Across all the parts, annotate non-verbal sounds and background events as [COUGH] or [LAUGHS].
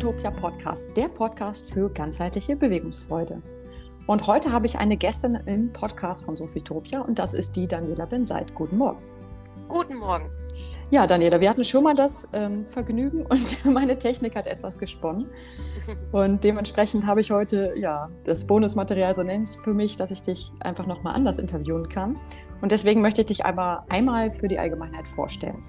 Sofitopia Podcast, der Podcast für ganzheitliche Bewegungsfreude. Und heute habe ich eine Gästin im Podcast von Sofitopia und das ist die Daniela Benseit. Guten Morgen. Guten Morgen. Ja, Daniela, wir hatten schon mal das ähm, Vergnügen und [LAUGHS] meine Technik hat etwas gesponnen. [LAUGHS] Und dementsprechend habe ich heute ja das Bonusmaterial so nennt für mich, dass ich dich einfach nochmal anders interviewen kann. Und deswegen möchte ich dich aber einmal für die Allgemeinheit vorstellen.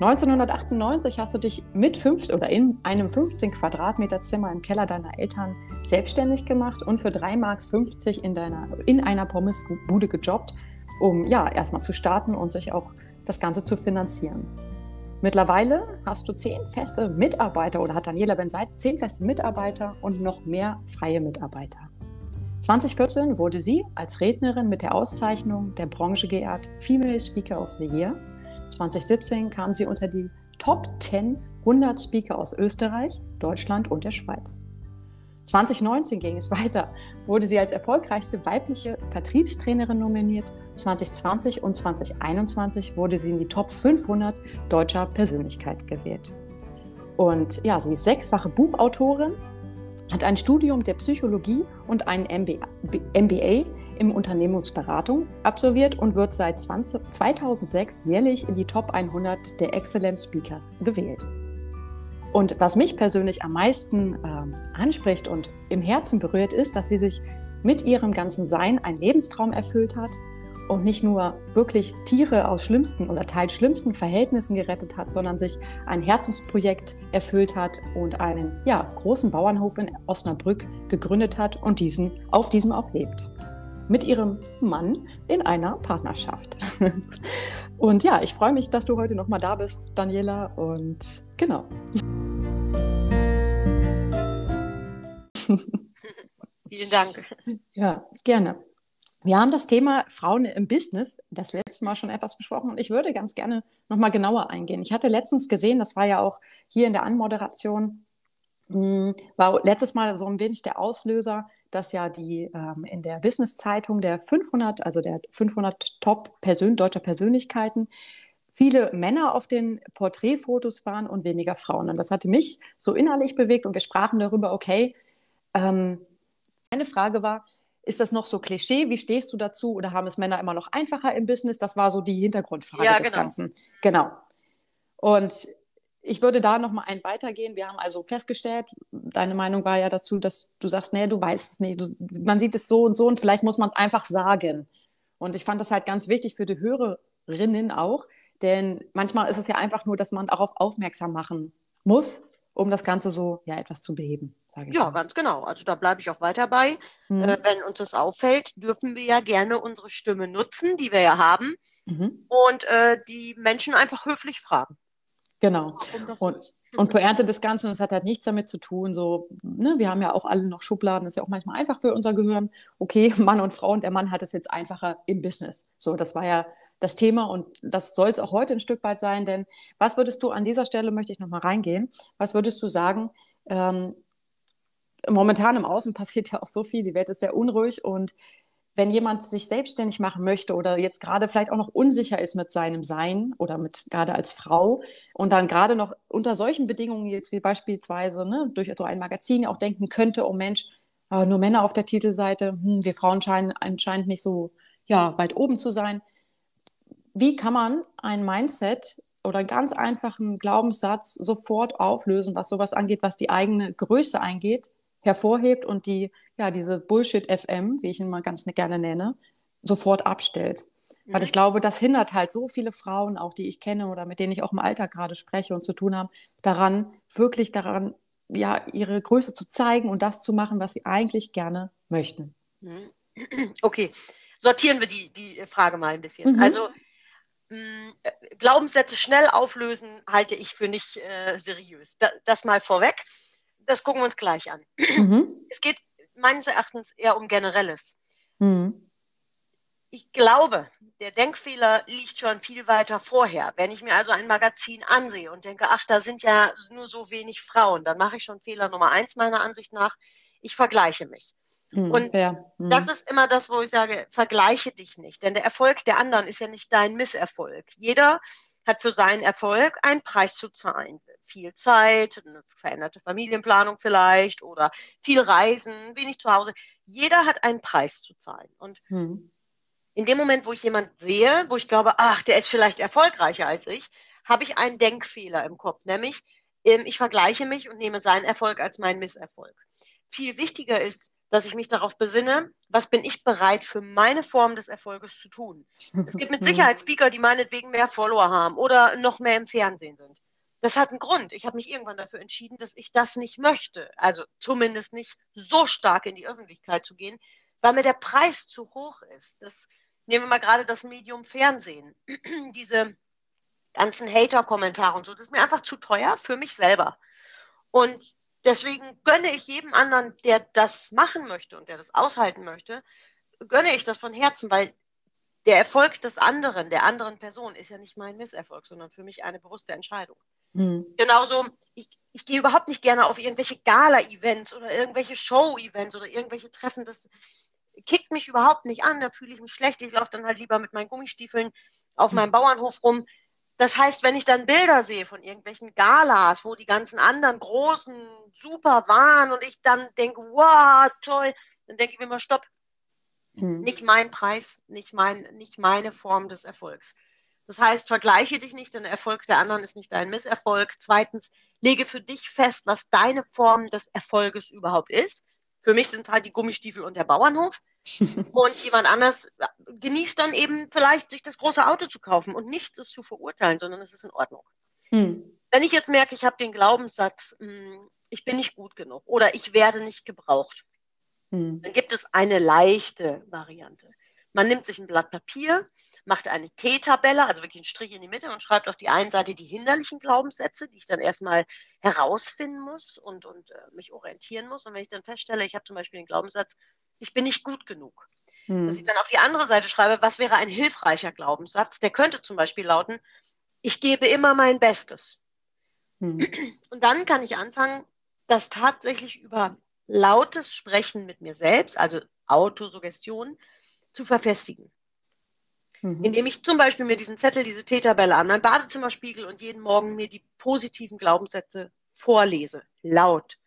1998 hast du dich mit fünf oder in einem 15 Quadratmeter Zimmer im Keller deiner Eltern selbstständig gemacht und für 3,50 Mark in, deiner, in einer Pommesbude gejobbt, um ja erstmal zu starten und sich auch das Ganze zu finanzieren. Mittlerweile hast du zehn feste Mitarbeiter oder hat Daniela Benseit zehn feste Mitarbeiter und noch mehr freie Mitarbeiter. 2014 wurde sie als Rednerin mit der Auszeichnung der Branche geehrt Female Speaker of the Year 2017 kam sie unter die Top 10 100 Speaker aus Österreich, Deutschland und der Schweiz. 2019 ging es [LAUGHS] weiter, wurde sie als erfolgreichste weibliche Vertriebstrainerin nominiert. 2020 und 2021 wurde sie in die Top 500 deutscher Persönlichkeit gewählt. Und ja, sie ist sechsfache Buchautorin, hat ein Studium der Psychologie und einen MBA im Unternehmensberatung absolviert und wird seit 20, 2006 jährlich in die Top 100 der Excellent Speakers gewählt. Und was mich persönlich am meisten äh, anspricht und im Herzen berührt, ist, dass sie sich mit ihrem ganzen Sein einen Lebenstraum erfüllt hat und nicht nur wirklich Tiere aus schlimmsten oder teils schlimmsten Verhältnissen gerettet hat, sondern sich ein Herzensprojekt erfüllt hat und einen ja, großen Bauernhof in Osnabrück gegründet hat und diesen, auf diesem auch lebt mit ihrem Mann in einer Partnerschaft. [LAUGHS] Und ja, ich freue mich, dass du heute nochmal da bist, Daniela. Und genau. [LAUGHS] Vielen Dank. Ja, gerne. Wir haben das Thema Frauen im Business das letzte Mal schon etwas besprochen und ich würde ganz gerne nochmal genauer eingehen. Ich hatte letztens gesehen, das war ja auch hier in der Anmoderation, war letztes Mal so ein wenig der Auslöser, dass ja die ähm, in der Business-Zeitung der 500, also der 500 Top -Persön deutscher Persönlichkeiten, viele Männer auf den Porträtfotos waren und weniger Frauen. Und das hatte mich so innerlich bewegt und wir sprachen darüber, okay, ähm, eine Frage war, ist das noch so Klischee? Wie stehst du dazu? Oder haben es Männer immer noch einfacher im Business? Das war so die Hintergrundfrage ja, des genau. Ganzen. Genau. Und ich würde da noch mal einen weitergehen. Wir haben also festgestellt, deine Meinung war ja dazu, dass du sagst, nee, du weißt es nicht. Du, man sieht es so und so und vielleicht muss man es einfach sagen. Und ich fand das halt ganz wichtig für die Hörerinnen auch, denn manchmal ist es ja einfach nur, dass man darauf aufmerksam machen muss, um das Ganze so ja etwas zu beheben. Ja, mal. ganz genau. Also da bleibe ich auch weiter bei. Mhm. Äh, wenn uns das auffällt, dürfen wir ja gerne unsere Stimme nutzen, die wir ja haben, mhm. und äh, die Menschen einfach höflich fragen. Genau. Und, und Pointe des Ganzen, das hat halt nichts damit zu tun, so, ne, wir haben ja auch alle noch Schubladen, das ist ja auch manchmal einfach für unser Gehirn. Okay, [LAUGHS] Mann und Frau und der Mann hat es jetzt einfacher im Business. So, das war ja das Thema und das soll es auch heute ein Stück weit sein, denn was würdest du an dieser Stelle, möchte ich nochmal reingehen, was würdest du sagen, ähm, momentan im Außen [LAUGHS] passiert ja auch so viel, die Welt ist sehr unruhig und wenn jemand sich selbstständig machen möchte oder jetzt gerade vielleicht auch noch unsicher ist mit seinem Sein oder mit gerade als Frau und dann gerade noch unter solchen Bedingungen jetzt wie beispielsweise ne, durch so ein Magazin auch denken könnte, oh Mensch, äh, nur Männer auf der Titelseite, hm, wir Frauen scheinen anscheinend nicht so ja, weit oben zu sein. Wie kann man ein Mindset oder einen ganz einfachen Glaubenssatz sofort auflösen, was sowas angeht, was die eigene Größe eingeht, hervorhebt und die ja, diese Bullshit-FM, wie ich ihn mal ganz gerne nenne, sofort abstellt. Mhm. Weil ich glaube, das hindert halt so viele Frauen, auch die ich kenne oder mit denen ich auch im Alltag gerade spreche und zu tun habe, daran, wirklich daran, ja, ihre Größe zu zeigen und das zu machen, was sie eigentlich gerne möchten. Mhm. [CLEARS THROAT] Okay, sortieren wir die, die Frage mal ein bisschen. Mhm. Also, mh, mm, Glaubenssätze schnell auflösen, halte ich für nicht äh, seriös. Da, das mal vorweg. Das gucken wir uns gleich an. Mhm. Es geht meines Erachtens eher um Generelles. Mhm. Ich glaube, der Denkfehler liegt schon viel weiter vorher. Wenn ich mir also ein Magazin ansehe und denke, ach, da sind ja nur so wenig Frauen, dann mache ich schon Fehler Nummer eins meiner Ansicht nach. Ich vergleiche mich. Mhm, und mhm. das ist immer das, wo ich sage, vergleiche dich nicht. Denn der Erfolg der anderen ist ja nicht dein Misserfolg. Jeder hat für seinen Erfolg einen Preis zu zahlen. Viel Zeit, eine veränderte Familienplanung vielleicht oder viel Reisen, wenig zu Hause. Jeder hat einen Preis zu zahlen. Und hm. in dem Moment, wo ich jemanden sehe, wo ich glaube, ach, der ist vielleicht erfolgreicher als ich, habe ich einen Denkfehler im Kopf, nämlich ähm, ich vergleiche mich und nehme seinen Erfolg als meinen Misserfolg. Viel wichtiger ist, dass ich mich darauf besinne, was bin ich bereit für meine Form des Erfolges zu tun. Es gibt mit [LAUGHS] Sicherheit Speaker, die meinetwegen mehr Follower haben oder noch mehr im Fernsehen sind. Das hat einen Grund. Ich habe mich irgendwann dafür entschieden, dass ich das nicht möchte. Also zumindest nicht so stark in die Öffentlichkeit zu gehen, weil mir der Preis zu hoch ist. Das, nehmen wir mal gerade das Medium Fernsehen. [CLEARS THROAT] Diese ganzen Hater-Kommentare und so, das ist mir einfach zu teuer für mich selber. Und deswegen gönne ich jedem anderen, der das machen möchte und der das aushalten möchte, gönne ich das von Herzen, weil der Erfolg des anderen, der anderen Person, ist ja nicht mein Misserfolg, sondern für mich eine bewusste Entscheidung. Mhm. Genauso, ich, ich gehe überhaupt nicht gerne auf irgendwelche Gala-Events oder irgendwelche Show-Events oder irgendwelche Treffen. Das kickt mich überhaupt nicht an. Da fühle ich mich schlecht. Ich laufe dann halt lieber mit meinen Gummistiefeln auf meinem Bauernhof rum. Das heißt, wenn ich dann Bilder sehe von irgendwelchen Galas, wo die ganzen anderen großen super waren und ich dann denke, wow, toll, dann denke ich mir immer, stopp. Hm. Nicht mein Preis, nicht, mein, nicht meine Form des Erfolgs. Das heißt, vergleiche dich nicht, denn der Erfolg der anderen ist nicht dein Misserfolg. Zweitens, lege für dich fest, was deine Form des Erfolges überhaupt ist. Für mich sind es halt die Gummistiefel und der Bauernhof. [LAUGHS] und jemand anders genießt dann eben vielleicht, sich das große Auto zu kaufen und nichts ist zu verurteilen, sondern es ist in Ordnung. Hm. Wenn ich jetzt merke, ich habe den Glaubenssatz, hm, ich bin nicht gut genug oder ich werde nicht gebraucht, hm. dann gibt es eine leichte Variante. Man nimmt sich ein Blatt Papier, macht eine T-Tabelle, also wirklich einen Strich in die Mitte und schreibt auf die einen Seite die hinderlichen Glaubenssätze, die ich dann erstmal herausfinden muss und, und äh, mich orientieren muss. Und wenn ich dann feststelle, ich habe zum Beispiel den Glaubenssatz, ich bin nicht gut genug, hm. dass ich dann auf die andere Seite schreibe, was wäre ein hilfreicher Glaubenssatz? Der könnte zum Beispiel lauten, ich gebe immer mein Bestes. Hm. Und dann kann ich anfangen, das tatsächlich über lautes Sprechen mit mir selbst, also Autosuggestion, zu verfestigen. Mhm. Indem ich zum Beispiel mir diesen Zettel, diese T-Tabelle an mein Badezimmer spiegel und jeden Morgen mir die positiven Glaubenssätze vorlese, laut.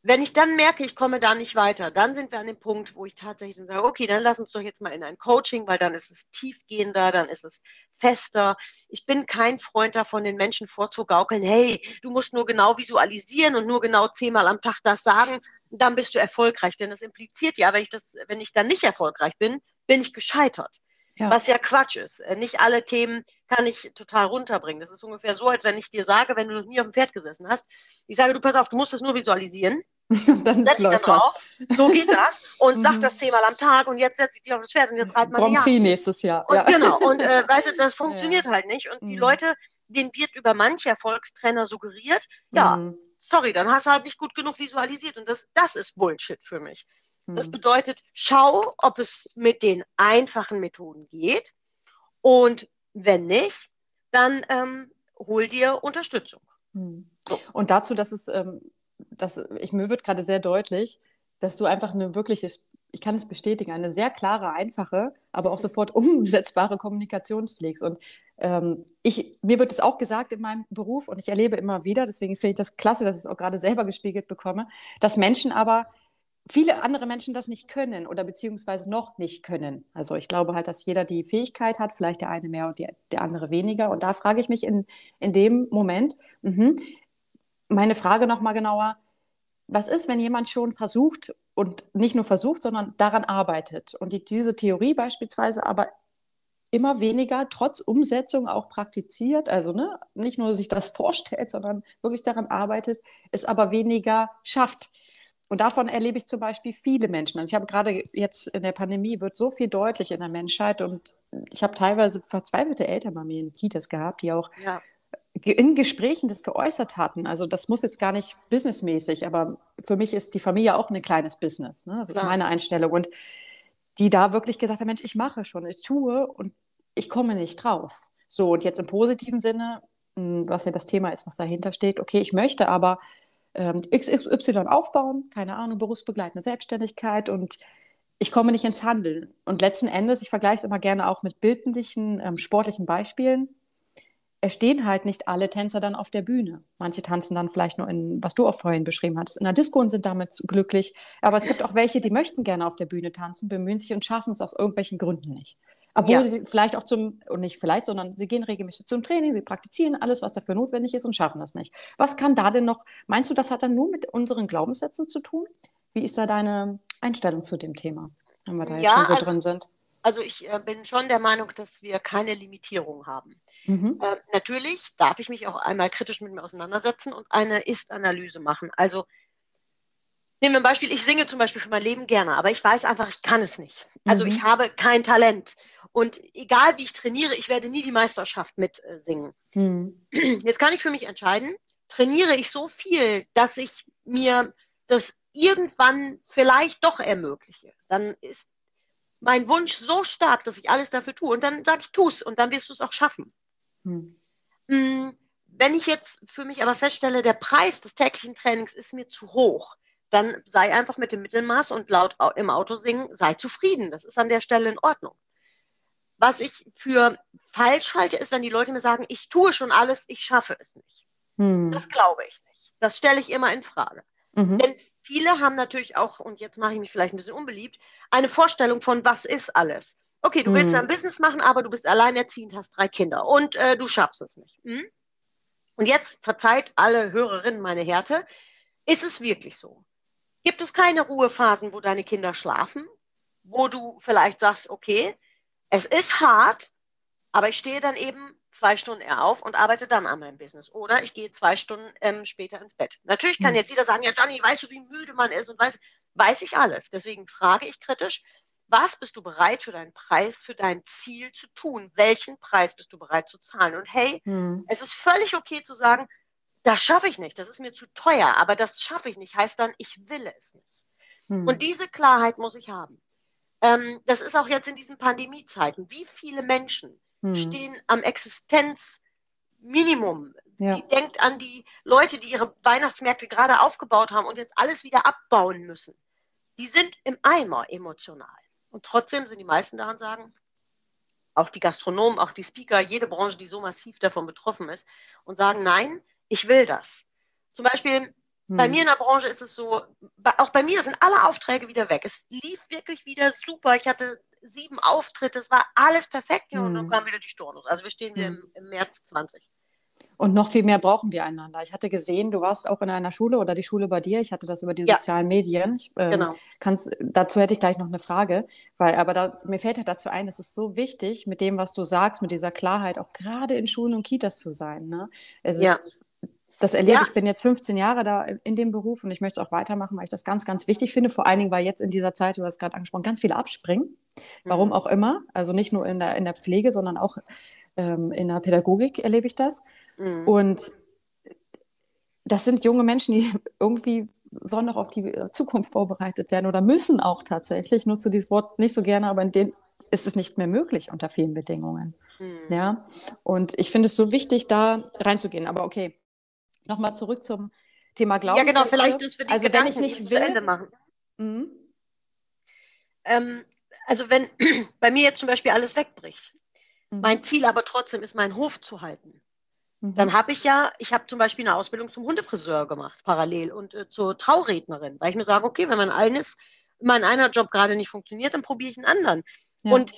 Wenn ich dann merke, ich komme da nicht weiter, dann sind wir an dem Punkt, wo ich tatsächlich sage, okay, dann lass uns doch jetzt mal in ein Coaching, weil dann ist es tiefgehender, dann ist es fester. Ich bin kein Freund davon, den Menschen vorzugaukeln, hey, du musst nur genau visualisieren und nur genau zehnmal am Tag das sagen, dann bist du erfolgreich. Denn das impliziert ja, wenn ich das, wenn ich dann nicht erfolgreich bin, bin ich gescheitert. Ja. Was ja Quatsch ist. Äh, nicht alle Themen kann ich total runterbringen. Das ist ungefähr so, als wenn ich dir sage, wenn du noch nie auf dem Pferd gesessen hast, ich sage, du pass auf, du musst das nur visualisieren. [LAUGHS] dann setz dich da drauf. Das. So geht das. Und [LAUGHS] sag mhm. das zehnmal am Tag und jetzt setze ich dich auf das Pferd und jetzt reiten wir Grand Prix nächstes Jahr. Und ja. Genau. Und äh, [LAUGHS] weißt du, das funktioniert ja. halt nicht. Und die mhm. Leute, denen wird über manche Erfolgstrainer suggeriert, ja, mhm. Sorry, dann hast du halt nicht gut genug visualisiert. Und das, das ist Bullshit für mich. Das hm. bedeutet, schau, ob es mit den einfachen Methoden geht. Und wenn nicht, dann ähm, hol dir Unterstützung. Hm. Und dazu, dass es, ähm, dass ich, mir wird gerade sehr deutlich, dass du einfach eine wirkliche, ich kann es bestätigen, eine sehr klare, einfache, aber auch sofort [LAUGHS] umsetzbare Kommunikation pflegst. Und ähm, ich, mir wird es auch gesagt in meinem Beruf und ich erlebe immer wieder, deswegen finde ich das klasse, dass ich es auch gerade selber gespiegelt bekomme, dass Menschen aber viele andere Menschen das nicht können oder beziehungsweise noch nicht können. Also ich glaube halt, dass jeder die Fähigkeit hat, vielleicht der eine mehr und die, der andere weniger. Und da frage ich mich in, in dem Moment, mh, meine Frage nochmal genauer, was ist, wenn jemand schon versucht und nicht nur versucht, sondern daran arbeitet und die, diese Theorie beispielsweise aber immer weniger trotz Umsetzung auch praktiziert, also ne, nicht nur sich das [LAUGHS] vorstellt, sondern wirklich daran arbeitet, es aber weniger schafft. Und davon erlebe ich zum Beispiel viele Menschen. Also ich habe gerade jetzt in der Pandemie wird so viel deutlich in der Menschheit und ich habe teilweise verzweifelte Eltern bei mir in Kitas gehabt, die auch ja. in Gesprächen das geäußert hatten. Also das muss jetzt gar nicht businessmäßig, aber für mich ist die Familie auch ein kleines Business. Ne? Das ist ja. meine Einstellung. Und die da wirklich gesagt haben, Mensch, ich mache schon, ich tue und ich komme nicht raus. So, und jetzt im positiven Sinne, hm, was ja das Thema ist, was dahinter steht, okay, ich möchte aber ähm, XY aufbauen, keine Ahnung, berufsbegleitende Selbstständigkeit und ich komme nicht ins Handeln. Und letzten Endes, ich vergleiche es immer gerne auch mit bildlichen, ähm, sportlichen Beispielen. Es stehen halt nicht alle Tänzer dann auf der Bühne. Manche tanzen dann vielleicht nur in, was du auch vorhin beschrieben hattest, in der Disco und sind damit glücklich. Aber es gibt auch welche, die möchten gerne auf der Bühne tanzen, bemühen sich und schaffen es aus irgendwelchen Gründen nicht. Obwohl ja. sie vielleicht auch zum, und nicht vielleicht, sondern sie gehen regelmäßig zum Training, sie praktizieren alles, was dafür notwendig ist und schaffen das nicht. Was kann da denn noch, meinst du, das hat dann nur mit unseren Glaubenssätzen zu tun? Wie ist da deine Einstellung zu dem Thema, wenn wir da jetzt ja, schon so also, drin sind? Also ich äh, bin schon der Meinung, dass wir keine Limitierung haben. Mhm. Äh, natürlich darf ich mich auch einmal kritisch mit mir auseinandersetzen und eine Ist-Analyse machen. Also nehmen wir ein Beispiel, ich singe zum Beispiel für mein Leben gerne, aber ich weiß einfach, ich kann es nicht. Also mhm. ich habe kein Talent. Und egal wie ich trainiere, ich werde nie die Meisterschaft mitsingen. Äh, mhm. Jetzt kann ich für mich entscheiden, trainiere ich so viel, dass ich mir das irgendwann vielleicht doch ermögliche. Dann ist mein Wunsch so stark, dass ich alles dafür tue. Und dann sage ich, tu es und dann wirst du es auch schaffen. Hm. Mm, wenn ich jetzt für mich aber feststelle, der Preis des täglichen Trainings ist mir zu hoch, dann sei einfach mit dem Mittelmaß und laut im Auto singen, sei zufrieden. Das ist an der Stelle in Ordnung. Was ich für falsch halte, ist, wenn die Leute mir sagen, ich tue schon alles, ich schaffe es nicht. Hm. Das glaube ich nicht. Das stelle ich immer in Frage. Mhm. Denn viele haben natürlich auch, und jetzt mache ich mich vielleicht ein bisschen unbeliebt, eine Vorstellung von, was ist alles. Okay, du willst mhm. ein Business machen, aber du bist alleinerziehend, hast drei Kinder und äh, du schaffst es nicht. Hm? Und jetzt verzeiht alle Hörerinnen meine Härte. Ist es wirklich so? Gibt es keine Ruhephasen, wo deine Kinder schlafen, wo du vielleicht sagst, okay, es ist hart, aber ich stehe dann eben zwei Stunden eher auf und arbeite dann an meinem Business. Oder ich gehe zwei Stunden ähm, später ins Bett. Natürlich kann hm. jetzt jeder sagen, ja, Johnny, weißt du, wie müde man ist und weiß, weiß ich alles. Deswegen frage ich kritisch, was bist du bereit für deinen Preis, für dein Ziel zu tun? Welchen Preis bist du bereit zu zahlen? Und hey, hm. es ist völlig okay zu sagen, das schaffe ich nicht, das ist mir zu teuer, aber das schaffe ich nicht, heißt dann, ich will es nicht. Hm. Und diese Klarheit muss ich haben. Ähm, das ist auch jetzt in diesen Pandemiezeiten. Wie viele Menschen hm. stehen am Existenzminimum. Ja. Die denkt an die Leute, die ihre Weihnachtsmärkte gerade aufgebaut haben und jetzt alles wieder abbauen müssen. Die sind im Eimer emotional. Und trotzdem sind die meisten daran sagen, auch die Gastronomen, auch die Speaker, jede Branche, die so massiv davon betroffen ist, und sagen, nein, ich will das. Zum Beispiel bei hm. mir in der Branche ist es so, auch bei mir sind alle Aufträge wieder weg. Es lief wirklich wieder super. Ich hatte sieben Auftritte, es war alles perfekt mhm. und dann hm. kam wieder die Stornos. Also wir stehen wieder mhm. im, im März 20. Und noch viel mehr brauchen wir einander. Ich hatte gesehen, du warst auch in einer Schule oder die Schule bei dir. Ich hatte das über die ja. sozialen Medien. Ich, ähm, genau. Kannst, dazu hätte ich gleich noch eine Frage, weil aber da, mir fällt halt dazu ein, es ist so wichtig, mit dem, was du sagst, mit dieser Klarheit, auch gerade in Schulen und Kitas zu sein. Ne? Es ja. Ist, das erlebe ja. ich, bin jetzt 15 Jahre da in dem Beruf und ich möchte es auch weitermachen, weil ich das ganz, ganz wichtig finde. Vor allen Dingen, weil jetzt in dieser Zeit, du hast gerade angesprochen, ganz viele abspringen. Warum mhm. auch immer. Also nicht nur in der, in der Pflege, sondern auch ähm, in der Pädagogik erlebe ich das. Mhm. Und das sind junge Menschen, die [LAUGHS] irgendwie sollen noch auf die Zukunft vorbereitet werden oder müssen auch tatsächlich. Ich nutze dieses Wort nicht so gerne, aber in dem ist es nicht mehr möglich unter vielen Bedingungen. Mhm. Ja. Und ich finde es so wichtig, da reinzugehen. Aber okay, nochmal zurück zum Thema Glauben. Ja, genau, vielleicht ist für die also Gedanken, wenn ich nicht will, Ende machen. Mhm. Ähm, also wenn [CLEARS THROAT] bei mir jetzt zum Beispiel alles wegbricht, mhm. mein Ziel aber trotzdem ist, meinen Hof zu halten, mhm. dann habe ich ja, ich habe zum Beispiel eine Ausbildung zum Hundefriseur gemacht, parallel und äh, zur Traurednerin, weil ich mir sage, okay, wenn mein eines, mein einer Job gerade nicht funktioniert, dann probiere ich einen anderen. Ja. Und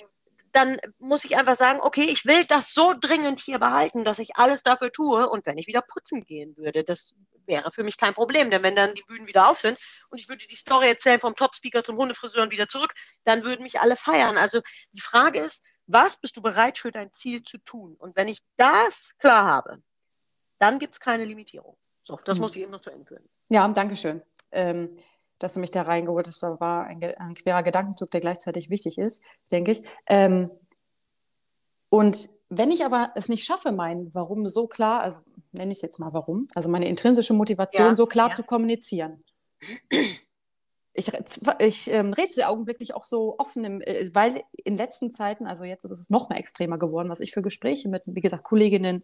dann muss ich einfach sagen, okay, ich will das so dringend hier behalten, dass ich alles dafür tue. Und wenn ich wieder putzen gehen würde, das wäre für mich kein Problem. Denn wenn dann die Bühnen wieder auf sind und ich würde die Story erzählen vom Topspeaker zum Hundefriseur und wieder zurück, dann würden mich alle feiern. Also die Frage ist, was bist du bereit für dein Ziel zu tun? Und wenn ich das klar habe, dann gibt es keine Limitierung. So, das mhm. muss ich eben noch zu Ende führen. Ja, danke schön. Ähm, dass du mich da reingeholt hast, da war ein, ein querer Gedankenzug, der gleichzeitig wichtig ist, denke ich. Ähm, und wenn ich aber es nicht schaffe, mein Warum so klar, also nenne ich es jetzt mal Warum, also meine intrinsische Motivation ja, so klar ja. zu kommunizieren. Ich, ich ähm, rätsel augenblicklich auch so offen, im, äh, weil in letzten Zeiten, also jetzt ist es noch mal extremer geworden, was ich für Gespräche mit, wie gesagt, Kolleginnen,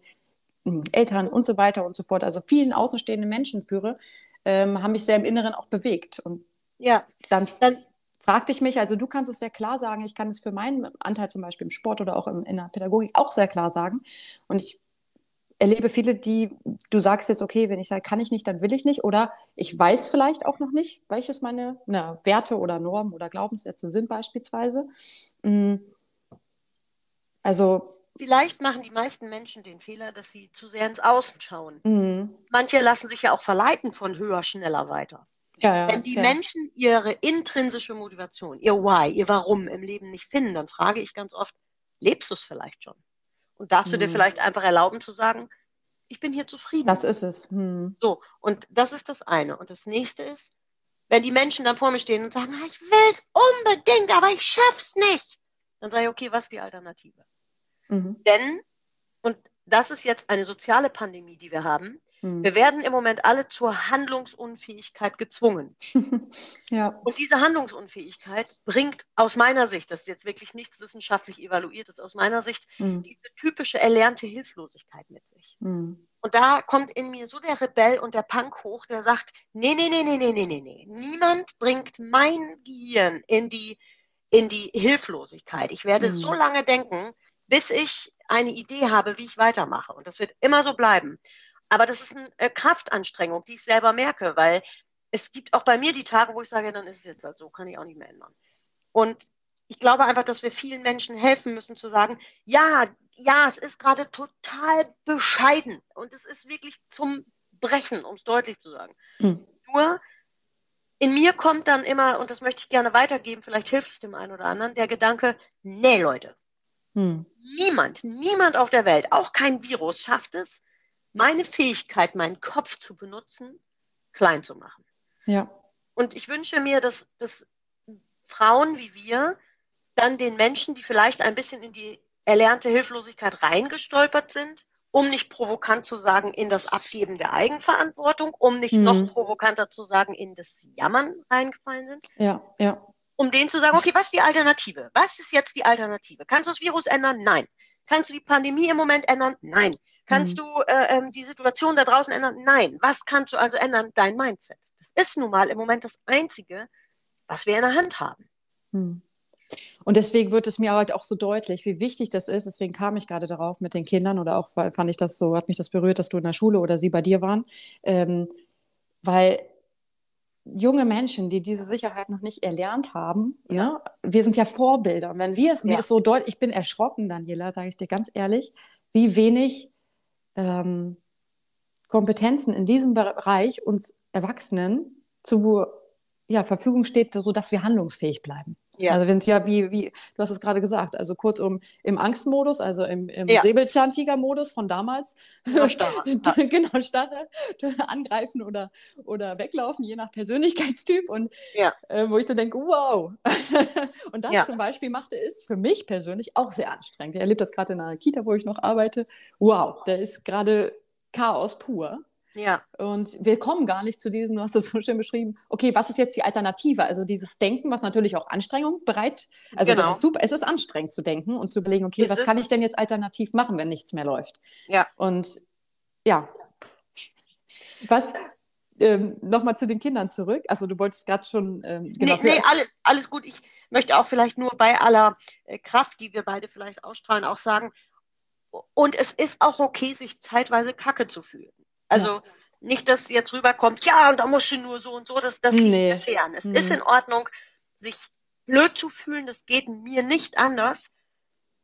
hm, Eltern und so weiter und so fort, also vielen außenstehenden Menschen führe, ähm, haben mich sehr im Inneren auch bewegt. Und ja, dann, dann fragte ich mich, also du kannst es sehr klar sagen, ich kann es für meinen Anteil zum Beispiel im Sport oder auch im, in der Pädagogik auch sehr klar sagen. Und ich erlebe viele, die, du sagst jetzt, okay, wenn ich sage, kann ich nicht, dann will ich nicht. Oder ich weiß vielleicht auch noch nicht, welches meine na, Werte oder Normen oder Glaubenssätze sind beispielsweise. Mm. Also. Vielleicht machen die meisten Menschen den Fehler, dass sie zu sehr ins Außen schauen. Mhm. Manche lassen sich ja auch verleiten von höher, schneller, weiter. Ja, ja, Wenn die ja. Menschen ihre intrinsische Motivation, ihr Why, ihr Warum im Leben nicht finden, dann frage ich ganz oft, lebst du es vielleicht schon? Und darfst hm. du dir hm. vielleicht einfach erlauben zu sagen, ich bin hier zufrieden. Das ist es. Hm. So, und das ist das eine. Und das nächste ist, wenn die Menschen dann vor mir stehen und sagen, ah, ich will es unbedingt, aber ich schaff's nicht, dann sage ich, okay, was ist die Alternative? Mhm. Denn, und das ist jetzt eine soziale Pandemie, die wir haben, hm. Wir werden im Moment alle zur Handlungsunfähigkeit gezwungen. [LAUGHS] ja. Und diese Handlungsunfähigkeit bringt aus meiner Sicht, das ist jetzt wirklich nichts wissenschaftlich evaluiertes, aus meiner Sicht hm. diese typische erlernte Hilflosigkeit mit sich. Hm. Und da kommt in mir so der Rebell und der Punk hoch, der sagt, nee, nee, nee, nee, nee, nee, nee, nee. Niemand bringt mein Gehirn in die, in die Hilflosigkeit. Ich werde so hm. lange denken, bis ich eine Idee habe, wie ich weitermache. Und das wird immer so bleiben. Aber das ist eine äh, Kraftanstrengung, die ich selber merke, weil es gibt auch bei mir die Tage, wo ich sage, dann ist es jetzt halt so, kann ich auch nicht mehr ändern. Und ich glaube einfach, dass wir vielen Menschen helfen müssen zu sagen, ja, ja, es ist gerade total bescheiden und es ist wirklich zum Brechen, um es deutlich zu sagen. Hm. Nur in mir kommt dann immer, und das möchte ich gerne weitergeben, vielleicht hilft es dem einen oder anderen, der Gedanke, nee, Leute, hm. niemand, niemand auf der Welt, auch kein Virus schafft es, meine Fähigkeit, meinen Kopf zu benutzen, klein zu machen. Ja. Und ich wünsche mir, dass, dass Frauen wie wir dann den Menschen, die vielleicht ein bisschen in die erlernte Hilflosigkeit reingestolpert sind, um nicht provokant zu sagen, in das Abgeben der Eigenverantwortung, um nicht mhm. noch provokanter zu sagen, in das Jammern reingefallen sind. Ja, ja. Um denen zu sagen, okay, was ist die Alternative? Was ist jetzt die Alternative? Kannst du das Virus ändern? Nein. Kannst du die Pandemie im Moment ändern? Nein. Kannst mhm. du äh, ähm, die Situation da draußen ändern? Nein. Was kannst du also ändern? Dein Mindset. Das ist nun mal im Moment das Einzige, was wir in der Hand haben. Mhm. Und deswegen wird es mir halt auch so deutlich, wie wichtig das ist. Deswegen kam ich gerade darauf mit den Kindern oder auch weil fand ich das so, hat mich das berührt, dass du in der Schule oder sie bei dir waren. Ähm, weil junge Menschen, die diese Sicherheit noch nicht erlernt haben, ja. ne? wir sind ja Vorbilder. Und wenn wir es, ja. mir ist so deutlich, ich bin erschrocken, Daniela, sage ich dir ganz ehrlich, wie wenig ähm, Kompetenzen in diesem Bereich uns Erwachsenen zu ja, Verfügung steht, sodass wir handlungsfähig bleiben. Ja. Also wenn es ja, wie, wie, du hast es gerade gesagt, also kurzum im Angstmodus, also im, im ja. Säbelzahntiger-Modus von damals. Ja, starre. genau, starre, [LAUGHS] [LAUGHS] [LAUGHS] angreifen oder, oder weglaufen, je nach Persönlichkeitstyp. Und ja. äh, wo ich so denke, wow. und das zum Beispiel machte es für mich persönlich auch sehr anstrengend. Ich erlebe das gerade in einer Kita, wo ich noch arbeite. Wow, da ist gerade Chaos pur. Ja. Und wir kommen gar nicht zu diesem, du hast es so schön beschrieben, okay, was ist jetzt die Alternative? Also dieses Denken, was natürlich auch Anstrengung bereit, also genau. das ist super, es ist anstrengend zu denken und zu überlegen, okay, es was kann ich denn jetzt alternativ machen, wenn nichts mehr läuft? Ja. Und ja, was, ähm, nochmal zu den Kindern zurück. Also du wolltest gerade schon. Ähm, genau, nee, nee alles, alles gut. Ich möchte auch vielleicht nur bei aller äh, Kraft, die wir beide vielleicht ausstrahlen, auch sagen, und es ist auch okay, sich zeitweise kacke zu fühlen. Also ja. nicht, dass jetzt rüberkommt, ja, und da musst du nur so und so, das, das nee. liegt fern. Es mhm. ist in Ordnung, sich blöd zu fühlen, das geht mir nicht anders.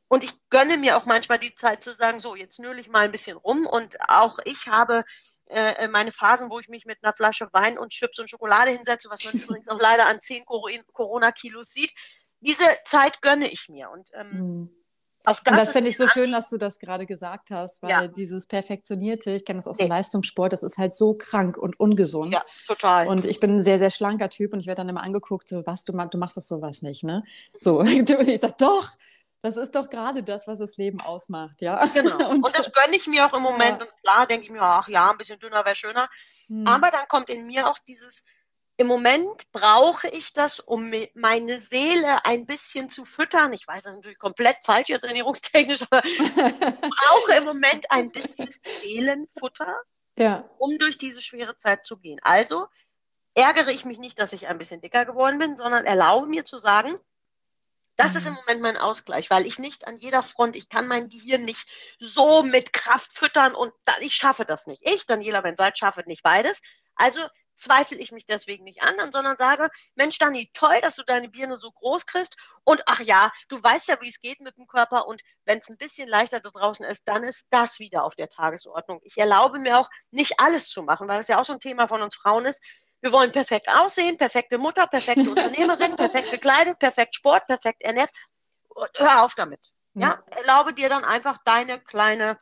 Und ich gönne mir auch manchmal die Zeit zu sagen, so, jetzt nöle ich mal ein bisschen rum. Und auch ich habe äh, meine Phasen, wo ich mich mit einer Flasche Wein und Chips und Schokolade hinsetze, was man [LAUGHS] übrigens auch leider an 10 Corona-Kilos sieht. Diese Zeit gönne ich mir. Und ähm, mhm. Auch das, und das finde ich so schön, dass du das gerade gesagt hast, weil ja. dieses Perfektionierte, ich kenne das aus nee. dem Leistungssport, das ist halt so krank und ungesund. Ja, total. Und ich bin ein sehr, sehr schlanker Typ und ich werde dann immer angeguckt, so, was, du, du machst doch sowas nicht, ne? So, [LAUGHS] und ich sage, doch, das ist doch gerade das, was das Leben ausmacht, ja. Genau. [LAUGHS] Und, und das gönne ich mir auch im Moment. Ja. Und klar denke ich mir, ach ja, ein bisschen dünner wäre schöner. Hm. Aber dann kommt in mir auch dieses, im Moment brauche ich das, um meine Seele ein bisschen zu füttern. Ich weiß, das ist natürlich komplett falsch jetzt ernährungstechnisch, aber [LAUGHS] ich brauche im Moment ein bisschen Seelenfutter, ja. um durch diese schwere Zeit zu gehen. Also ärgere ich mich nicht, dass ich ein bisschen dicker geworden bin, sondern erlaube mir zu sagen, Das mhm. ist im Moment mein Ausgleich, weil ich nicht an jeder Front, ich kann mein Gehirn nicht so mit Kraft füttern und dann, ich schaffe das nicht. Ich, Daniela Benseit, schaffe nicht beides. Also zweifle ich mich deswegen nicht an, sondern sage, Mensch, Dani, toll, dass du deine Birne so groß kriegst. Und ach ja, du weißt ja, wie es geht mit dem Körper. Und wenn es ein bisschen leichter da draußen ist, dann ist das wieder auf der Tagesordnung. Ich erlaube mir auch, nicht alles zu machen, weil das ja auch so ein Thema von uns Frauen ist. Wir wollen perfekt aussehen, perfekte Mutter, perfekte Unternehmerin, [LAUGHS] perfekt gekleidet, perfekt Sport, perfekt ernährt. Hör auf damit. Ja, erlaube dir dann einfach deine kleine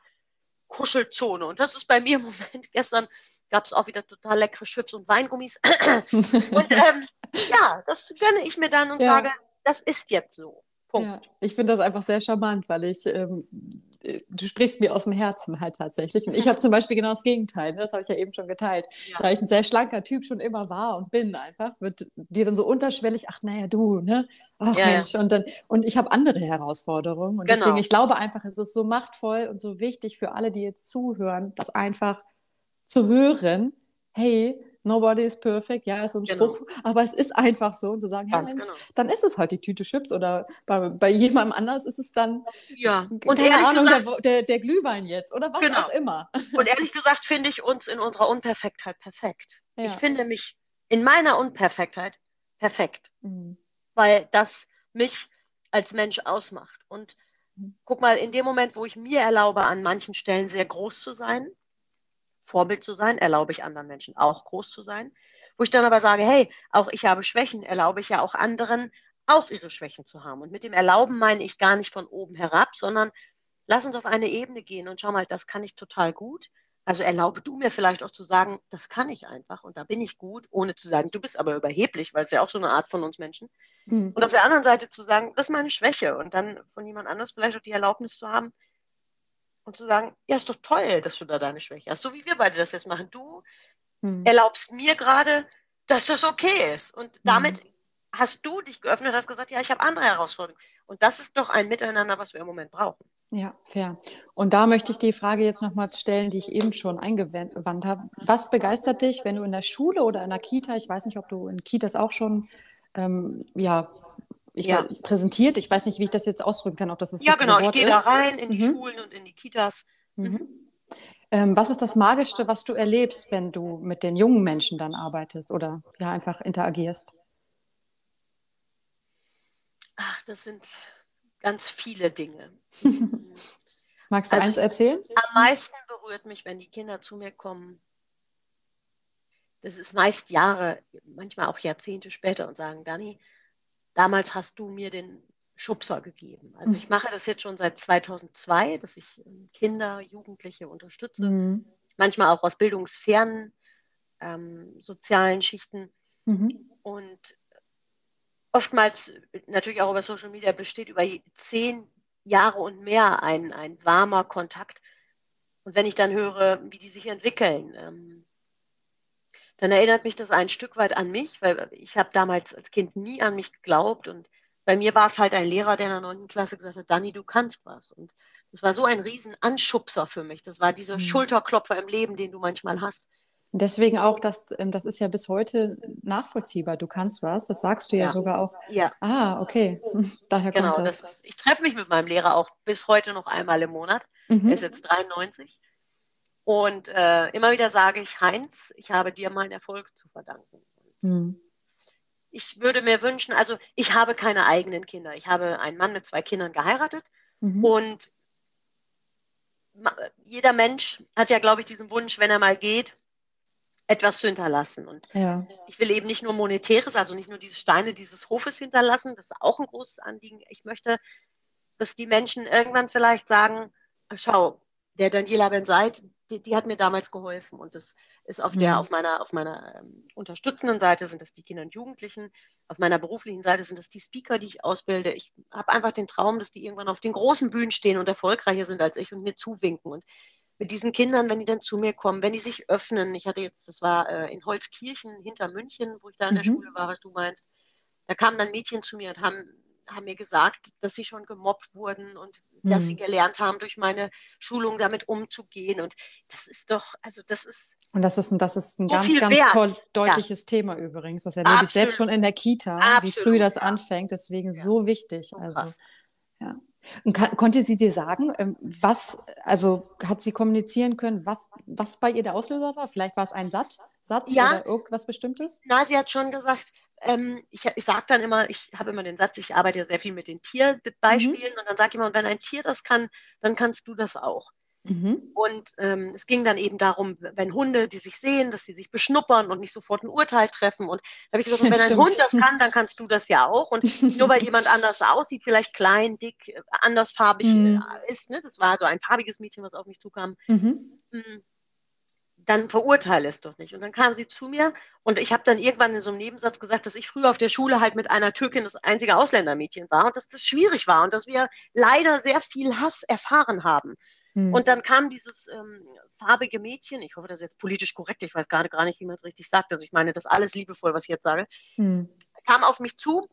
Kuschelzone. Und das ist bei mir im Moment [LAUGHS] gestern gab es auch wieder total leckere Chips und Weingummis. [LAUGHS] und ähm, ja, das gönne ich mir dann und ja. sage, das ist jetzt so. Punkt. Ja, ich finde das einfach sehr charmant, weil ich, ähm, du sprichst mir aus dem Herzen halt tatsächlich. Und ich [LAUGHS] habe zum Beispiel genau das Gegenteil, ne? das habe ich ja eben schon geteilt. Ja. Da ich ein sehr schlanker Typ schon immer war und bin einfach, wird dir dann so unterschwellig, ach naja, du, ne? Ach ja, Mensch, und dann, und ich habe andere Herausforderungen. Und genau. deswegen, ich glaube einfach, es ist so machtvoll und so wichtig für alle, die jetzt zuhören, das einfach zu hören, hey, nobody is perfect, ja, ist so ein genau. Spruch, aber es ist einfach so und zu sagen, ja, Mensch, genau. dann ist es halt die Tüte Chips oder bei, bei jemandem anders ist es dann, ja. und keine Ahnung, gesagt, der, der, Glühwein jetzt oder was genau. auch immer. [LAUGHS] Und ehrlich gesagt finde ich uns in unserer Unperfektheit perfekt. Ja. Ich finde mich in meiner Unperfektheit perfekt, mhm. weil das mich als Mensch ausmacht. Und mhm. guck mal, in dem Moment, wo ich mir erlaube, an manchen Stellen sehr groß zu sein, Vorbild zu sein, erlaube ich anderen Menschen auch groß zu sein. Wo ich dann aber sage, hey, auch ich habe Schwächen, erlaube ich ja auch anderen auch ihre Schwächen zu haben. Und mit dem Erlauben meine ich gar nicht von oben herab, sondern lass uns auf eine Ebene gehen und schau mal, das kann ich total gut. Also erlaube du mir vielleicht auch zu sagen, das kann ich einfach und da bin ich gut, ohne zu sagen, du bist aber überheblich, weil es ja auch so eine Art von uns Menschen. Mhm. Und auf der anderen Seite zu sagen, das ist meine Schwäche und dann von jemand anders vielleicht auch die Erlaubnis zu haben, und zu sagen, ja, ist doch toll, dass du da deine Schwäche hast. So wie wir beide das jetzt machen. Du hm. erlaubst mir gerade, dass das okay ist. Und damit hm. hast du dich geöffnet, hast gesagt, ja, ich habe andere Herausforderungen. Und das ist doch ein Miteinander, was wir im Moment brauchen. Ja, fair. Und da möchte ich die Frage jetzt nochmal stellen, die ich eben schon eingewandt habe. Was begeistert dich, wenn du in der Schule oder in der Kita, ich weiß nicht, ob du in Kitas auch schon ähm, ja, ich ja. Weiß, präsentiert. Ich weiß nicht, wie ich das jetzt ausdrücken kann, ob das das Ja, genau. Ich gehe da rein in die mhm. Schulen und in die Kitas. Mhm. mhm. Ähm, was ist das Magischste, was du erlebst, wenn du mit den jungen Menschen dann arbeitest oder ja einfach interagierst? Ach, das sind ganz viele Dinge. [LAUGHS] Magst du also, eins erzählen? Am meisten berührt mich, wenn die Kinder zu mir kommen. Das ist meist Jahre, manchmal auch Jahrzehnte später und sagen, Dani, damals hast du mir den Schubser gegeben. Also ich mache das jetzt schon seit 2002, dass ich ähm, Kinder, Jugendliche unterstütze, mhm. manchmal auch aus bildungsfernen ähm, sozialen Schichten. Mhm. Und oftmals natürlich auch über Social Media besteht über zehn Jahre und mehr ein, ein warmer Kontakt. Und wenn ich dann höre, wie die sich entwickeln, ähm, dann erinnert mich das ein Stück weit an mich, weil ich habe damals als Kind nie an mich geglaubt und bei mir war es halt ein Lehrer, der in der 9. Klasse gesagt hat, Dani, du kannst was. Und das war so ein riesen Anschubser für mich. Das war dieser mhm. Schulterklopfer im Leben, den du manchmal hast. Deswegen auch, das, ähm, das ist ja bis heute nachvollziehbar. Du kannst was, das sagst du ja, ja. sogar auch. Ja. Ah, okay. [LAUGHS] Daher genau, kommt das. das ich treffe mich mit meinem Lehrer auch bis heute noch einmal im Monat. Mhm. Er ist jetzt 93. Und äh, immer wieder sage ich, Heinz, ich habe dir meinen Erfolg zu verdanken. Mhm. Ich würde mir wünschen, also ich habe keine eigenen Kinder. Ich habe einen Mann mit zwei Kindern geheiratet mhm. und jeder Mensch hat ja, glaube ich, diesen Wunsch, wenn er mal geht, etwas zu hinterlassen. Und ja. ich will eben nicht nur monetäres, also nicht nur diese Steine dieses Hofes hinterlassen, das ist auch ein großes Anliegen. Ich möchte, dass die Menschen irgendwann vielleicht sagen, schau, der Daniela Benseit, die, die, hat mir damals geholfen. Und das ist auf der, mhm. auf meiner, auf meiner ähm, unterstützenden Seite sind das die Kinder und Jugendlichen. Auf meiner beruflichen Seite sind das die Speaker, die ich ausbilde. Ich habe einfach den Traum, dass die irgendwann auf den großen Bühnen stehen und erfolgreicher sind als ich und mir zuwinken. Und mit diesen Kindern, wenn die dann zu mir kommen, wenn die sich öffnen, ich hatte jetzt, das war äh, in Holzkirchen hinter München, wo ich da in der mhm. Schule war, was du meinst, da kamen dann Mädchen zu mir und haben, haben mir gesagt, dass sie schon gemobbt wurden und dass sie mhm. gelernt haben, durch meine Schulung damit umzugehen. Und das ist doch, also das ist. Und das ist ein, das ist ein so ganz, ganz toll, deutliches ja. Thema übrigens. Das erlebe Absolut. ich selbst schon in der Kita, Absolut, wie früh das ja. anfängt. Deswegen ja. so wichtig. Also, ja. Und kann, konnte sie dir sagen, ähm, was, also hat sie kommunizieren können, was, was bei ihr der Auslöser war? Vielleicht war es ein Satz, Satz ja. oder irgendwas Bestimmtes? Na, sie hat schon gesagt, ähm, ich, ich sage dann immer, ich habe immer den Satz, ich arbeite ja sehr viel mit den Tierbeispielen mhm. und dann sage ich immer, wenn ein Tier das kann, dann kannst du das auch. Mhm. Und ähm, es ging dann eben darum, wenn Hunde, die sich sehen, dass sie sich beschnuppern und nicht sofort ein Urteil treffen. Und da habe ich gesagt, [LAUGHS] wenn ein Hund das kann, dann kannst du das ja auch. Und nur weil jemand [LAUGHS] anders aussieht, vielleicht klein, dick, andersfarbig mhm. Äh, ist, ne? das war so ein farbiges Mädchen, was auf mich zukam. Mhm. Dann verurteile es doch nicht. Und dann kam sie zu mir und ich habe dann irgendwann in so einem Nebensatz gesagt, dass ich früher auf der Schule halt mit einer Türkin das einzige Ausländermädchen war und dass das schwierig war und dass wir leider sehr viel Hass erfahren haben. Hm. Und dann kam dieses ähm, farbige Mädchen, ich hoffe, das ist jetzt politisch korrekt, ich weiß gerade gar nicht, wie man es richtig sagt, also ich meine das alles liebevoll, was ich jetzt sage, hm. kam auf mich zu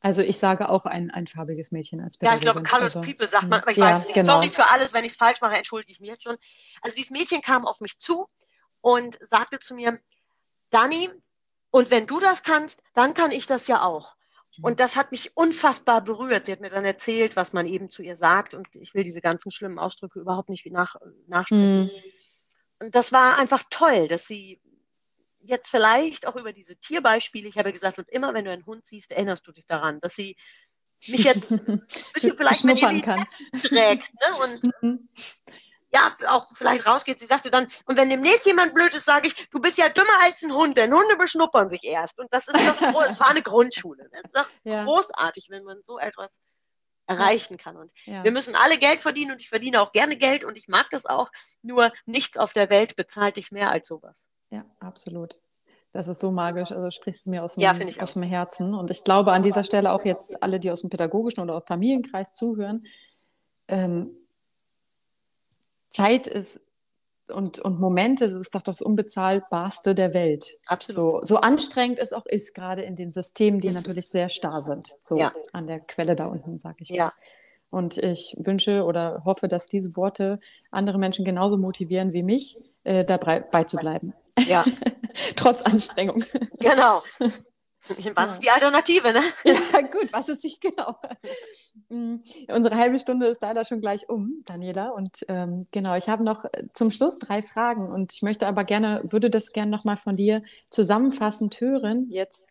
also ich sage auch ein, ein farbiges Mädchen als Pädagogin. Ja, ich glaube, Colored also, People sagt man, aber ich ja, weiß nicht. Genau. Sorry für alles, wenn ich es falsch mache, entschuldige ich mich jetzt schon. Also dieses Mädchen kam auf mich zu und sagte zu mir, Dani, und wenn du das kannst, dann kann ich das ja auch. Und das hat mich unfassbar berührt. Sie hat mir dann erzählt, was man eben zu ihr sagt. Und ich will diese ganzen schlimmen Ausdrücke überhaupt nicht nach, nachsprechen. Mhm. Und das war einfach toll, dass sie jetzt vielleicht auch über diese Tierbeispiele, ich habe gesagt, und immer wenn du einen Hund siehst, erinnerst du dich daran, dass sie mich jetzt [LAUGHS] ein bisschen vielleicht mit kann. trägt. Ne? Und [LAUGHS] ja, auch vielleicht rausgeht. Sie sagte dann, und wenn demnächst jemand blöd ist, sage ich, du bist ja dümmer als ein Hund, denn Hunde beschnuppern sich erst. Und das ist doch, es war eine Grundschule. Ne? Das ist doch [LAUGHS] ja. großartig, wenn man so etwas erreichen kann. Und ja. wir müssen alle Geld verdienen und ich verdiene auch gerne Geld und ich mag das auch. Nur nichts auf der Welt bezahlt dich mehr als sowas. Ja, absolut. Das ist so magisch, also sprichst du mir aus dem, ja, aus dem Herzen. Und ich glaube an dieser Stelle auch jetzt alle, die aus dem pädagogischen oder Familienkreis zuhören, ähm, Zeit ist und, und Momente ist doch das Unbezahlbarste der Welt. Absolut. So, so anstrengend es auch ist, gerade in den Systemen, die natürlich sehr starr sind. So ja. an der Quelle da unten, sage ich. Ja. Mal. Und ich wünsche oder hoffe, dass diese Worte andere Menschen genauso motivieren wie mich, äh, dabei beizubleiben. Ja. [LAUGHS] Trotz Anstrengung. Genau. [LAUGHS] Was ist die Alternative, ne? [LAUGHS] Ja, gut, was ist nicht genau? Mm, unsere halbe Stunde ist leider schon gleich um, Daniela. Und ähm, genau, ich habe noch äh, zum Schluss drei Fragen und ich möchte aber gerne, würde das gerne nochmal von dir zusammenfassend hören. Jetzt,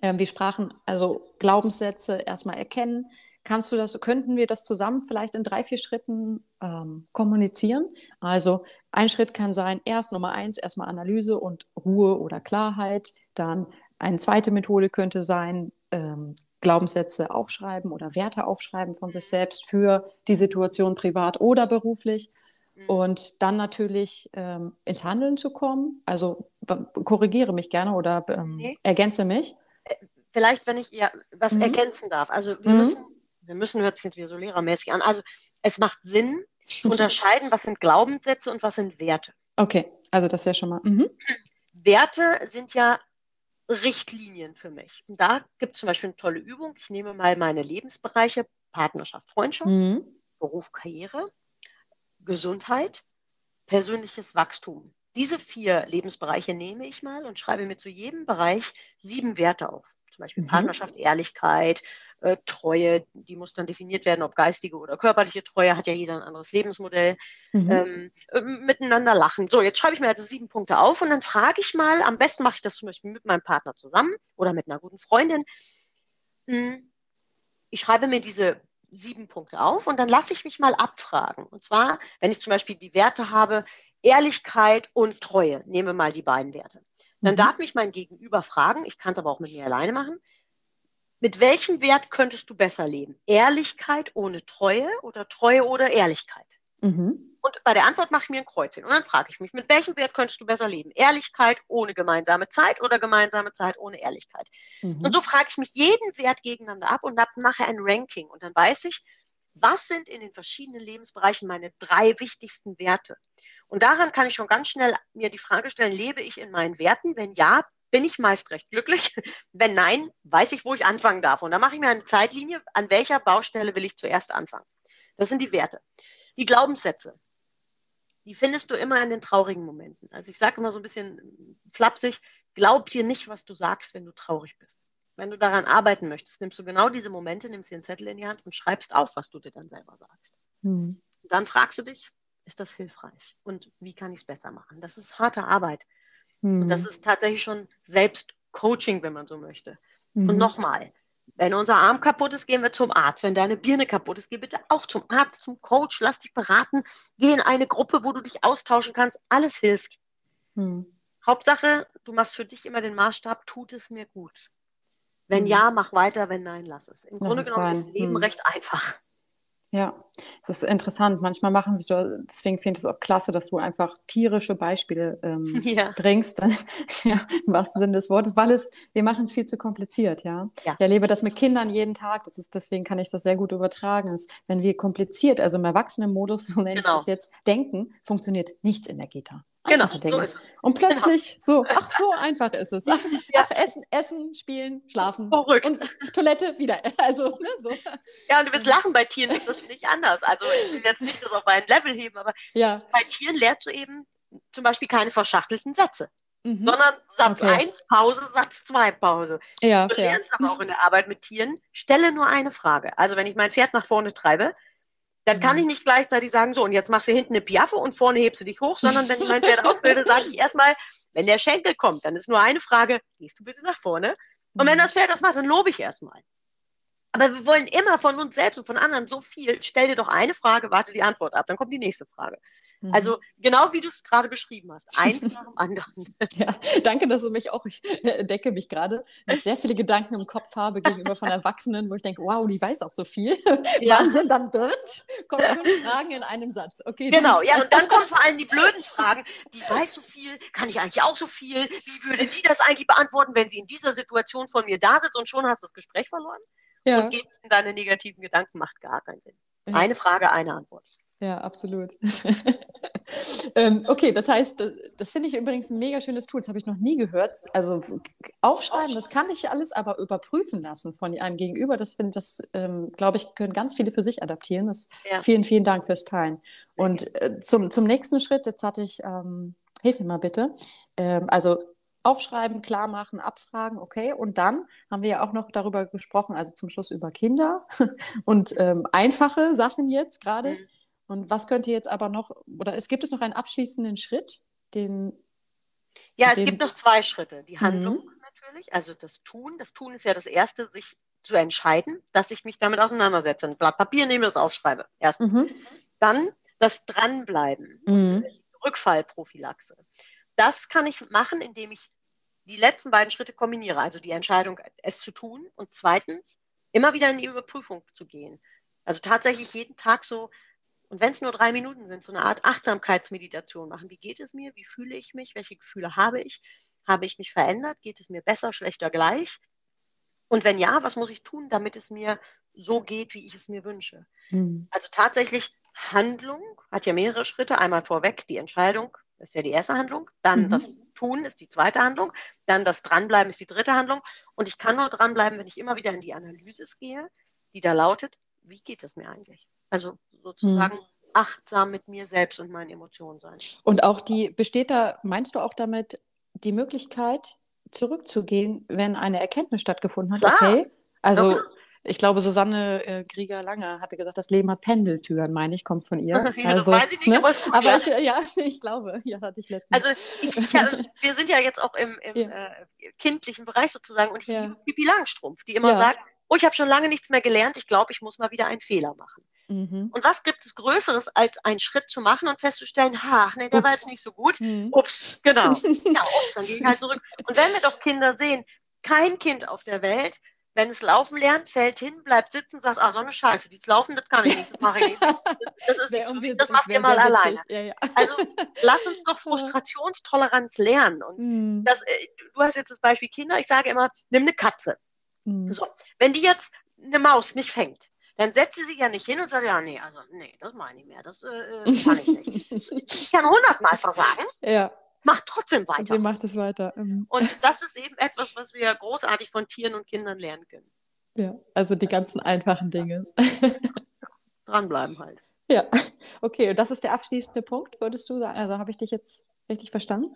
äh, wir sprachen also Glaubenssätze erstmal erkennen, Kannst du das, könnten wir das zusammen vielleicht in drei, vier Schritten ähm, kommunizieren? Also ein Schritt kann sein, erst Nummer eins, erstmal Analyse und Ruhe oder Klarheit. Dann eine zweite Methode könnte sein, ähm, Glaubenssätze aufschreiben oder Werte aufschreiben von sich selbst für die Situation privat oder beruflich. Mhm. Und dann natürlich ähm, ins Handeln zu kommen. Also korrigiere mich gerne oder ähm, okay. ergänze mich. Äh, vielleicht, wenn ich ihr was mhm. ergänzen darf. Also wir mhm. müssen wir müssen, hört sich jetzt wieder so lehrermäßig an. Also es macht Sinn, zu [LAUGHS] unterscheiden, was sind Glaubenssätze und was sind Werte. Okay, also das wäre schon mal. Mhm. Werte sind ja Richtlinien für mich. Und da gibt es zum Beispiel eine tolle Übung. Ich nehme mal meine Lebensbereiche, Partnerschaft, Freundschaft, mhm. Beruf, Karriere, Gesundheit, persönliches Wachstum. Diese vier Lebensbereiche nehme ich mal und schreibe mir zu jedem Bereich sieben Werte auf. Zum Beispiel mhm. Partnerschaft, Ehrlichkeit, äh, Treue, die muss dann definiert werden, ob geistige oder körperliche Treue, hat ja jeder ein anderes Lebensmodell. Mhm. Ähm, äh, miteinander lachen. So, jetzt schreibe ich mir also sieben Punkte auf und dann frage ich mal, am besten mache ich das zum Beispiel mit meinem Partner zusammen oder mit einer guten Freundin. Hm, ich schreibe mir diese sieben Punkte auf und dann lasse ich mich mal abfragen. Und zwar, wenn ich zum Beispiel die Werte habe, Ehrlichkeit und Treue, nehme mal die beiden Werte. Dann mhm. darf mich mein Gegenüber fragen, ich kann es aber auch mit mir alleine machen, mit welchem Wert könntest du besser leben? Ehrlichkeit ohne Treue oder Treue oder Ehrlichkeit? Mhm. Und bei der Antwort mache ich mir ein Kreuzchen. Und dann frage ich mich, mit welchem Wert könntest du besser leben? Ehrlichkeit ohne gemeinsame Zeit oder gemeinsame Zeit ohne Ehrlichkeit? Mhm. Und so frage ich mich jeden Wert gegeneinander ab und habe nachher ein Ranking. Und dann weiß ich, was sind in den verschiedenen Lebensbereichen meine drei wichtigsten Werte? Und daran kann ich schon ganz schnell mir die Frage stellen, lebe ich in meinen Werten? Wenn ja, bin ich meist recht glücklich. [LAUGHS] Wenn nein, weiß ich, wo ich anfangen darf. Und dann mache ich mir eine Zeitlinie, an welcher Baustelle will ich zuerst anfangen. Das sind die Werte. Die Glaubenssätze, die findest du immer in den traurigen Momenten. Also ich sage immer so ein bisschen flapsig, glaub dir nicht, was du sagst, wenn du traurig bist. Wenn du daran arbeiten möchtest, nimmst du genau diese Momente, nimmst dir einen Zettel in die Hand und schreibst auf, was du dir dann selber sagst. Mhm. Dann fragst du dich, ist das hilfreich? Und wie kann ich es besser machen? Das ist harte Arbeit. Mhm. Und das ist tatsächlich schon Selbstcoaching, wenn man so möchte. Mhm. Und nochmal, wenn unser Arm kaputt ist, gehen wir zum Arzt. Wenn deine Birne kaputt ist, geh bitte auch zum Arzt, zum Coach, lass dich beraten, geh in eine Gruppe, wo du dich austauschen kannst. Alles hilft. Mhm. Hauptsache, du machst für dich immer den Maßstab, tut es mir gut. Wenn mhm. ja, mach weiter, wenn nein, lass es. Im lass Grunde genommen ist das Leben mhm. recht einfach. Ja, es ist interessant. Manchmal machen wir, deswegen finde ich es auch klasse, dass du einfach tierische Beispiele ähm, [LAUGHS] ja. bringst, [LAUGHS] ja, im wahrsten Sinne des Wortes, weil es, wir machen es viel zu kompliziert, ja? ja. Ich erlebe das mit Kindern jeden Tag, das ist, deswegen kann ich das sehr gut übertragen. Ist, wenn wir kompliziert, also im Erwachsenenmodus, [LAUGHS] so nenne genau. ich das jetzt, denken, funktioniert nichts in der Gita. Genau, so ist es. Und plötzlich genau. so, [LAUGHS] ach, so einfach ist es. Ach, ja. ach, essen, essen, spielen, schlafen. Verrückt. Und Toilette wieder. [LAUGHS] Also, ne, so. Ja, und du wirst lachen, bei Tieren ist das nicht anders. Also ich will jetzt nicht das auf ein Level heben, aber ja. bei Tieren lernst du eben zum Beispiel keine verschachtelten Sätze. Mhm. Sondern Satz 1, okay. Pause, Satz 2, Pause. Ja, du fair. lernst aber auch in der Arbeit mit Tieren, stelle nur eine Frage. Also wenn ich mein Pferd nach vorne treibe, dann kann ich mhm. nicht gleichzeitig sagen, so, und jetzt machst du hinten eine Piaffe und vorne hebst du dich hoch, sondern wenn ich mein Pferd ausbilde, sage ich erstmal, wenn der Schenkel kommt, dann ist nur eine Frage, gehst du bitte nach vorne? Und wenn mhm. das Pferd das macht, dann lobe ich erstmal. Aber wir wollen immer von uns selbst und von anderen so viel. Stell dir doch eine Frage, warte die Antwort ab, dann kommt die nächste Frage. Mhm. Also genau wie du es gerade beschrieben hast, eins [LAUGHS] nach dem anderen. Ja, danke, dass du mich auch, ich entdecke mich gerade, dass ich sehr viele Gedanken im Kopf habe gegenüber von Erwachsenen, wo ich denke, wow, die weiß auch so viel. [LAUGHS] Ja. Wahnsinn, dann dritt kommen fünf Fragen in einem Satz. Okay, genau, danke. ja, und dann kommen vor allem die blöden Fragen. Die weiß so viel, kann ich eigentlich auch so viel? Wie würde die das eigentlich beantworten, wenn sie in dieser Situation von mir da sitzt und schon hast du das Gespräch verloren? Ja. Und gehst in deine negativen Gedanken, macht gar keinen Sinn. Eine Frage, eine Antwort. Ja, absolut. [LAUGHS] ähm, okay, das heißt, das, das finde ich übrigens ein mega schönes Tool. Das habe ich noch nie gehört. Also aufschreiben, das kann ich alles, aber überprüfen lassen von einem Gegenüber, das finde das, ähm, glaube ich, können ganz viele für sich adaptieren. Das, ja. Vielen, vielen Dank fürs Teilen. Und äh, zum, zum nächsten Schritt, jetzt hatte ich, ähm, hilf mir mal bitte. Ähm, also aufschreiben, klar machen, abfragen, okay. Und dann haben wir ja auch noch darüber gesprochen, also zum Schluss über Kinder [LAUGHS] und ähm, einfache Sachen jetzt gerade. Mhm. Und was könnte jetzt aber noch, oder es gibt es noch einen abschließenden Schritt, den. Ja, den, es gibt noch zwei Schritte. Die Handlung mhm. natürlich, also das Tun. Das Tun ist ja das Erste, sich zu entscheiden, dass ich mich damit auseinandersetze. Ein Blatt Papier nehme, das aufschreibe. Erstens. Mhm. Dann das Dranbleiben mhm. Rückfallprophylaxe. Das kann ich machen, indem ich die letzten beiden Schritte kombiniere. Also die Entscheidung, es zu tun und zweitens immer wieder in die Überprüfung zu gehen. Also tatsächlich jeden Tag so und wenn es nur drei Minuten sind, so eine Art Achtsamkeitsmeditation machen. Wie geht es mir? Wie fühle ich mich? Welche Gefühle habe ich? Habe ich mich verändert? Geht es mir besser, schlechter, gleich? Und wenn ja, was muss ich tun, damit es mir so geht, wie ich es mir wünsche? Mhm. Also tatsächlich Handlung hat ja mehrere Schritte. Einmal vorweg die Entscheidung, ist ja die erste Handlung. Dann mhm. das Tun ist die zweite Handlung. Dann das Dranbleiben ist die dritte Handlung. Und ich kann nur dranbleiben, wenn ich immer wieder in die Analyse gehe, die da lautet, wie geht es mir eigentlich? Also sozusagen mhm. achtsam mit mir selbst und meinen Emotionen sein. Und auch die, besteht da, meinst du auch damit die Möglichkeit, zurückzugehen, wenn eine Erkenntnis stattgefunden hat? Klar. Okay. Also. Ja, ich glaube, Susanne äh, Grieger-Lange hatte gesagt, das Leben hat Pendeltüren, meine ich, kommt von ihr. [LAUGHS] ja, also, das weiß ich nicht, ne? aber, gut, aber ja. Ich, [LAUGHS] ja, ich glaube, ja, hatte ich letztens. Also ich, ja, wir sind ja jetzt auch im, im ja. äh, kindlichen Bereich sozusagen und ich ja. liebe Pipi Langstrumpf, die immer sagt, oh, ich habe schon lange nichts mehr gelernt, ich glaube, ich muss mal wieder einen Fehler machen. Mhm. Und was gibt es Größeres, als einen Schritt zu machen und festzustellen, ha, nee, der ups. war jetzt nicht so gut. Mhm. Ups, genau. [LAUGHS] ja, ups, dann gehe ich halt zurück. Und wenn wir doch Kinder sehen, kein Kind auf der Welt, wenn es laufen lernt, fällt hin, bleibt sitzen, sagt, ah, so eine Scheiße, dieses Laufen, das kann ich nicht, das mache ich nicht. [LAUGHS] Das, ist nicht, das macht ihr mal alleine. Ja, ja. Also [LAUGHS] lass uns doch Frustrationstoleranz lernen. Und mhm. das, äh, du hast jetzt das Beispiel Kinder, ich sage immer, nimm eine Katze. Mhm. So, wenn die jetzt eine Maus nicht fängt, dann setzt sie sich ja nicht hin und sagt, ja, nee, also, nee, das meine ich mehr, das äh, äh kann ich nicht. ich kann hundertmal versagen. Ja. Macht trotzdem weiter. Und sie macht es weiter. Mhm. Und das ist eben etwas, was wir großartig von Tieren und Kindern lernen können. Ja, also die ganzen einfachen Dinge. [LAUGHS] dranbleiben halt. Ja, okay. Und das ist der abschließende Punkt, würdest du sagen? Also habe ich dich jetzt richtig verstanden?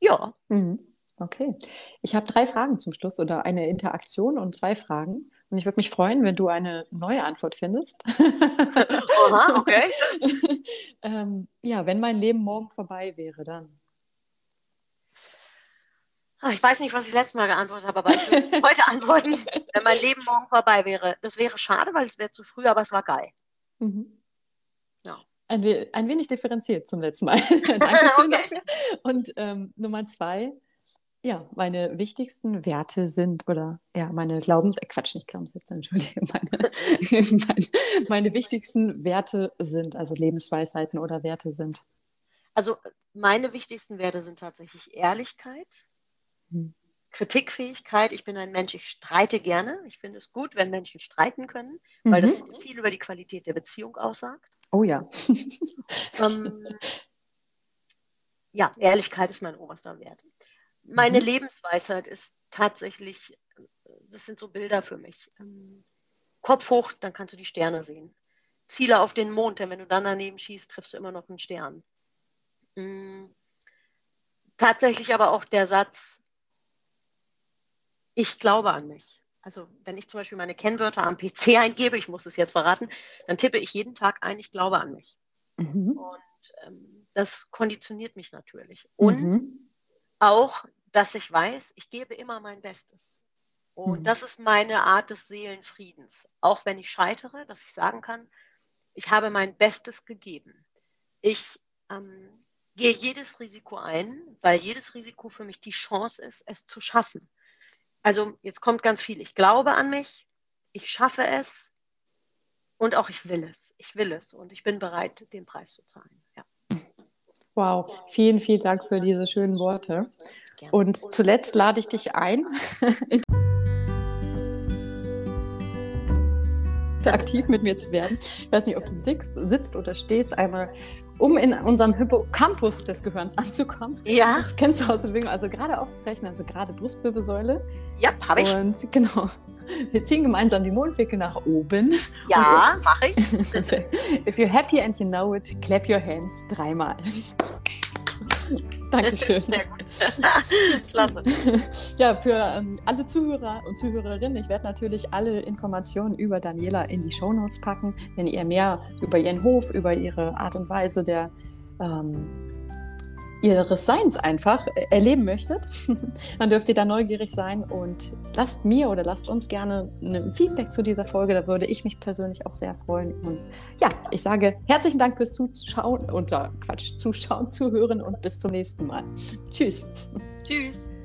Ja. Mhm. Okay. Ich habe drei Fragen zum Schluss oder eine Interaktion und zwei Fragen. Und ich würde mich freuen, wenn du eine neue Antwort findest. Aha, [LAUGHS] okay. ähm, ja, wenn mein Leben morgen vorbei wäre, dann. Ah, ich weiß nicht, was ich letztes Mal geantwortet habe, aber ich will [LAUGHS] heute antworten, wenn mein Leben morgen vorbei wäre. Das wäre schade, weil es wäre zu früh, aber es war geil. Mhm. Ja. Ein, ein, wenig differenziert zum letzten Mal. [LAUGHS] Dankeschön okay. dafür. Und ähm, Nummer zwei, ja, meine wichtigsten Werte sind, oder ja, meine Glaubens, äh, Quatsch, nicht Glaubenssätze, [LAUGHS] entschuldige, meine, meine, meine, wichtigsten Werte sind, also Lebensweisheiten oder Werte sind. Also meine wichtigsten Werte sind tatsächlich Ehrlichkeit, hm. Kritikfähigkeit. Ich bin ein Mensch, ich streite gerne. Ich finde es gut, wenn Menschen streiten können, weil mhm. das viel über die Qualität der Beziehung aussagt. Oh ja. ähm, ja, Ehrlichkeit ist mein oberster Wert. Meine mhm. Lebensweisheit ist tatsächlich, das sind so Bilder für mich. Ähm, Kopf hoch, dann kannst du die Sterne sehen. Ziele auf den Mond, denn wenn du dann daneben schießt, triffst du immer noch einen Stern. Mhm. Tatsächlich aber auch der Satz, ich glaube an mich. Also wenn ich zum Beispiel meine Kennwörter am PC eingebe, ich muss es jetzt verraten, dann tippe ich jeden Tag ein, ich glaube an mich. Mhm. Und ähm, das konditioniert mich natürlich. Und mhm. auch dass ich weiß, ich gebe immer mein Bestes. Und mhm. das ist meine Art des Seelenfriedens. Auch wenn ich scheitere, dass ich sagen kann, ich habe mein Bestes gegeben. Ich ähm, gehe jedes Risiko ein, weil jedes Risiko für mich die Chance ist, es zu schaffen. Also jetzt kommt ganz viel. Ich glaube an mich, ich schaffe es und auch ich will es. Ich will es und ich bin bereit, den Preis zu zahlen. Ja. Wow, vielen, vielen Dank für diese schönen Worte. Und zuletzt lade ich dich ein, [LAUGHS] aktiv mit mir zu werden. Ich weiß nicht, ob du sitzt, sitzt oder stehst, einmal um in unserem Hippocampus des Gehirns anzukommen. Ja. Das kennst du aus der Bewegung, also gerade aufzurechnen, also gerade Brustwirbelsäule. Ja, habe ich. Und genau, wir ziehen gemeinsam die Mundwinkel nach oben. Ja, mache ich. [LAUGHS] If you're happy and you know it, clap your hands dreimal. Dankeschön. [LAUGHS] Sehr gut. [LAUGHS] Klasse. Ja, für ähm, alle Zuhörer und Zuhörerinnen, ich werde natürlich alle Informationen über Daniela in die Shownotes packen, wenn ihr mehr über ihren Hof, über ihre Art und Weise der ähm, ihres Seins einfach erleben möchtet, [LAUGHS] dann dürft ihr da neugierig sein und lasst mir oder lasst uns gerne ein Feedback zu dieser Folge. Da würde ich mich persönlich auch sehr freuen. Und ja, ich sage herzlichen Dank fürs Zuschauen und äh, Quatsch, Zuschauen, Zuhören und bis zum nächsten Mal. Tschüss. Tschüss.